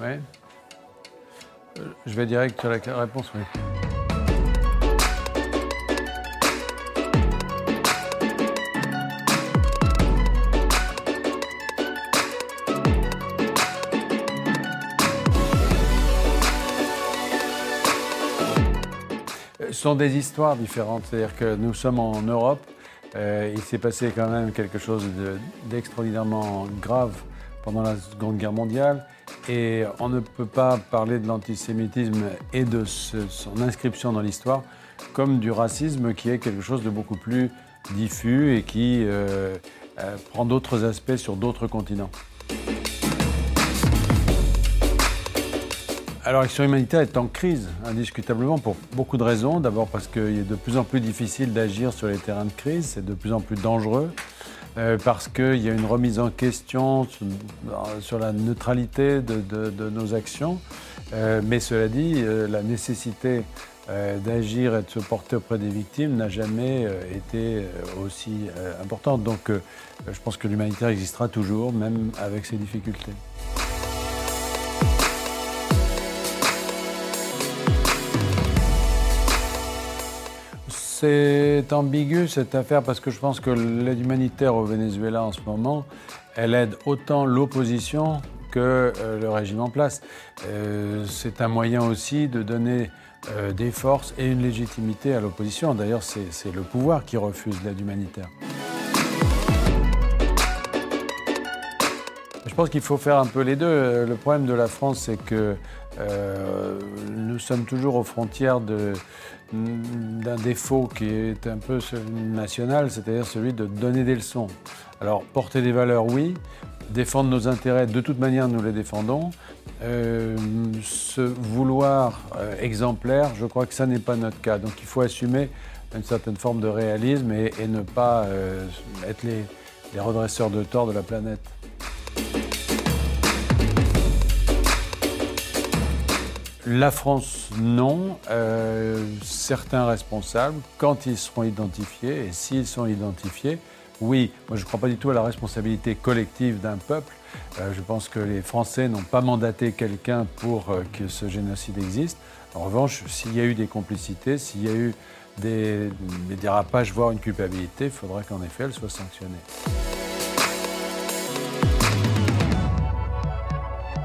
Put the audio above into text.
Ouais. Euh, Je vais direct sur la réponse, oui. Ce sont des histoires différentes. C'est-à-dire que nous sommes en Europe. Euh, il s'est passé quand même quelque chose de- d'extraordinairement grave pendant la Seconde Guerre mondiale. Et on ne peut pas parler de l'antisémitisme et de son inscription dans l'histoire comme du racisme qui est quelque chose de beaucoup plus diffus et qui euh, euh, prend d'autres aspects sur d'autres continents. Alors l'action humanitaire est en crise, indiscutablement, pour beaucoup de raisons. D'abord parce qu'il est de plus en plus difficile d'agir sur les terrains de crise, c'est de plus en plus dangereux. Euh, parce qu'il y a une remise en question sur, sur la neutralité de, nos actions. Euh, mais cela dit, euh, la nécessité euh, d'agir et de se porter auprès des victimes n'a jamais euh, été euh, aussi euh, importante. Donc euh, je pense que l'humanitaire existera toujours, même avec ses difficultés. C'est ambigu cette affaire parce que je pense que l'aide humanitaire au Venezuela en ce moment, elle aide autant l'opposition que euh, le régime en place. Euh, c'est un moyen aussi de donner euh, des forces et une légitimité à l'opposition. D'ailleurs, c'est le pouvoir qui refuse l'aide humanitaire. Je pense qu'il faut faire un peu les deux. Le problème de la France, c'est que euh, nous sommes toujours aux frontières d'un défaut qui est un peu national, c'est-à-dire celui de donner des leçons. Alors, porter des valeurs, oui. Défendre nos intérêts, de toute manière, nous les défendons. Euh, se vouloir euh, exemplaire, je crois que ça n'est pas notre cas. Donc, il faut assumer une certaine forme de réalisme et, ne pas être les, les redresseurs de tort de la planète. La France, non. Euh, certains responsables, quand ils seront identifiés, et s'ils sont identifiés, oui. Moi, je ne crois pas du tout à la responsabilité collective d'un peuple. Euh, je pense que les Français n'ont pas mandaté quelqu'un pour euh, que ce génocide existe. En revanche, s'il y a eu des complicités, s'il y a eu des, des dérapages, voire une culpabilité, il faudra qu'en effet elle soit sanctionnée.